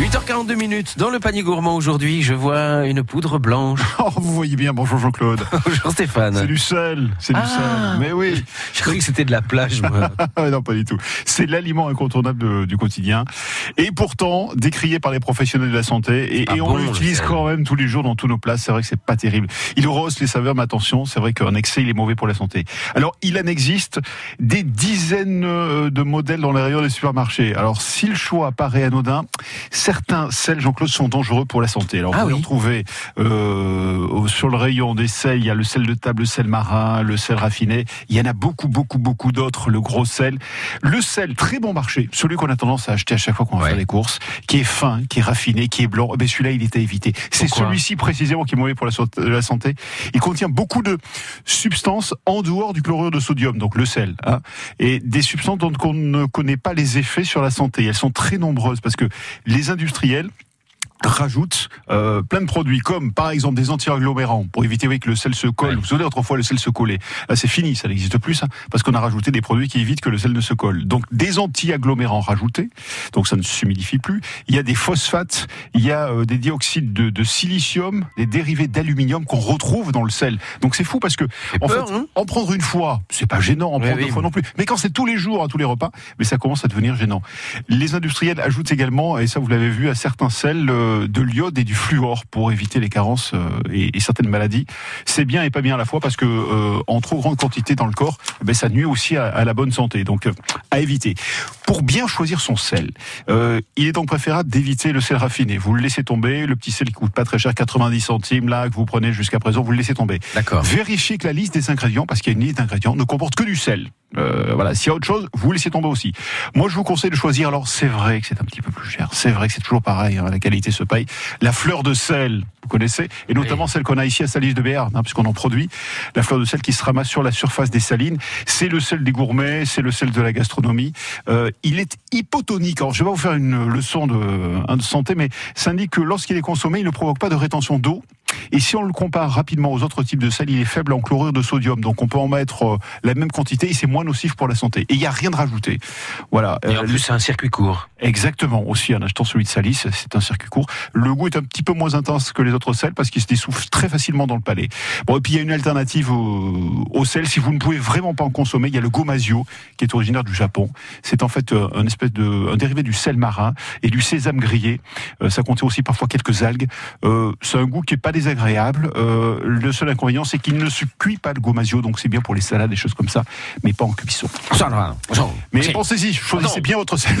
8h42 minutes. Dans le panier gourmand aujourd'hui, je vois une poudre blanche. Oh, vous voyez bien, bonjour Jean-Claude. Bonjour Stéphane. C'est du sel, c'est du Ah. sel. Mais oui, Je croyais que c'était de la plage, moi. non pas du tout. C'est l'aliment incontournable de- du quotidien. Et pourtant, décrié par les professionnels de la santé. Et, Ah et on bon, l'utilise quand même tous les jours dans tous nos plats. C'est vrai que c'est pas terrible. Il rehausse les saveurs, mais attention, c'est vrai qu'un excès, il est mauvais pour la santé. Alors, il en existe des dizaines euh, de modèles dans les rayons des supermarchés. Alors, si le choix paraît anodin, certains sels, Jean-Claude, sont dangereux pour la santé. Alors, Ah vous oui. pouvez retrouver euh, sur le rayon des sels, il y a le sel de table, le sel marin, le sel raffiné. Il y en a beaucoup, beaucoup, beaucoup d'autres. Le gros sel, le sel très bon marché, celui qu'on a tendance à acheter à chaque fois qu'on va Ouais. faire les courses, qui est fin, qui est raffiné, qui est blanc. Eh ben celui-là, il est à éviter. C'est celui-ci précisément qui est mauvais pour la, santé. Il contient beaucoup de substances en dehors du chlorure de sodium, donc le sel, hein, et des substances dont on ne connaît pas les effets sur la santé. Elles sont très nombreuses parce que les industriels rajoutent euh, plein de produits comme par exemple des anti-agglomérants pour éviter oui, que le sel se colle. Ouais. Vous savez autrefois le sel se collait. Là c'est fini, ça n'existe plus ça parce qu'on a rajouté des produits qui évitent que le sel ne se colle. Donc des anti-agglomérants rajoutés, donc ça ne s'humidifie plus. Il y a des phosphates, il y a euh, des dioxydes de, de silicium, des dérivés d'aluminium qu'on retrouve dans le sel. Donc c'est fou parce que en peur, fait, hein en prendre une fois, c'est pas gênant, en Oui, prendre oui. deux fois non plus. Mais quand c'est tous les jours, à tous les repas, mais ça commence à devenir gênant. Les industriels ajoutent également, et ça vous l'avez vu, à certains sels, euh, de l'iode et du fluor pour éviter les carences euh, et, certaines maladies. C'est bien et pas bien à la fois parce que euh, en trop grande quantité dans le corps, eh ben, ça nuit aussi à, à la bonne santé. Donc euh, à éviter. Pour bien choisir son sel, euh, il est donc préférable d'éviter le sel raffiné. Vous le laissez tomber, le petit sel qui coûte pas très cher, 90 centimes là que vous prenez jusqu'à présent, vous le laissez tomber. D'accord. Vérifiez que la liste des ingrédients, parce qu'il y a une liste d'ingrédients, ne comporte que du sel. Euh, voilà, s'il y a autre chose, vous laissez tomber aussi. Moi, je vous conseille de choisir. Alors, c'est vrai que c'est un petit peu plus cher. C'est vrai que c'est toujours pareil. hein, la qualité se paye. La fleur de sel, vous connaissez, et notamment celle qu'on a ici à Salis de Béarn, hein, puisqu'on en produit. La fleur de sel qui se ramasse sur la surface des salines. C'est le sel des gourmets, c'est le sel de la gastronomie. Euh, il est hypotonique. Alors, je vais pas vous faire une leçon de, hein, de santé, mais ça indique que lorsqu'il est consommé, il ne provoque pas de rétention d'eau. Et si on le compare rapidement aux autres types de sel, il est faible en chlorure de sodium. Donc on peut en mettre euh, la même quantité et c'est moins nocif pour la santé. Et il n'y a rien de rajouté. Voilà. Et en Euh, plus, c'est un circuit court. Exactement. Aussi, en achetant celui de Salis, c'est un circuit court. Le goût est un petit peu moins intense que les autres sels parce qu'il se dessouffle très facilement dans le palais. Bon, et puis il y a une alternative au, au sel. Si vous ne pouvez vraiment pas en consommer, il y a le gomasio qui est originaire du Japon. C'est en fait euh, un espèce de un dérivé du sel marin et du sésame grillé. Euh, ça contient aussi parfois quelques algues. Euh, c'est un goût qui est pas désagréable. Euh, le seul inconvénient, c'est qu'il ne se cuit pas le gomasio, donc c'est bien pour les salades, des choses comme ça, mais pas en cuisson. Ça, ça, Mais pensez-y, choisissez Non. bien votre sel.